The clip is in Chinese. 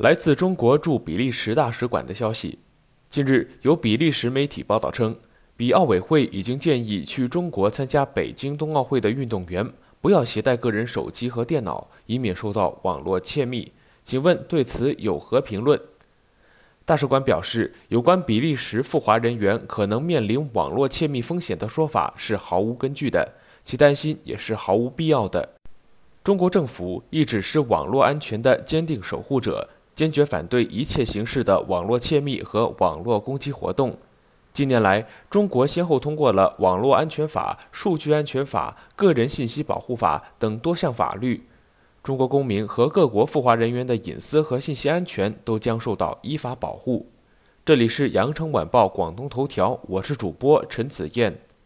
来自中国驻比利时大使馆的消息，近日有比利时媒体报道称，比奥委会已经建议去中国参加北京冬奥会的运动员不要携带个人手机和电脑，以免受到网络窃密。请问对此有何评论？大使馆表示，有关比利时赴华人员可能面临网络窃密风险的说法是毫无根据的，其担心也是毫无必要的。中国政府一直是网络安全的坚定守护者。坚决反对一切形式的网络窃密和网络攻击活动。近年来，中国先后通过了《网络安全法》《数据安全法》《个人信息保护法》等多项法律，中国公民和各国赴华人员的隐私和信息安全都将受到依法保护。这里是羊城晚报广东头条，我是主播陈子燕。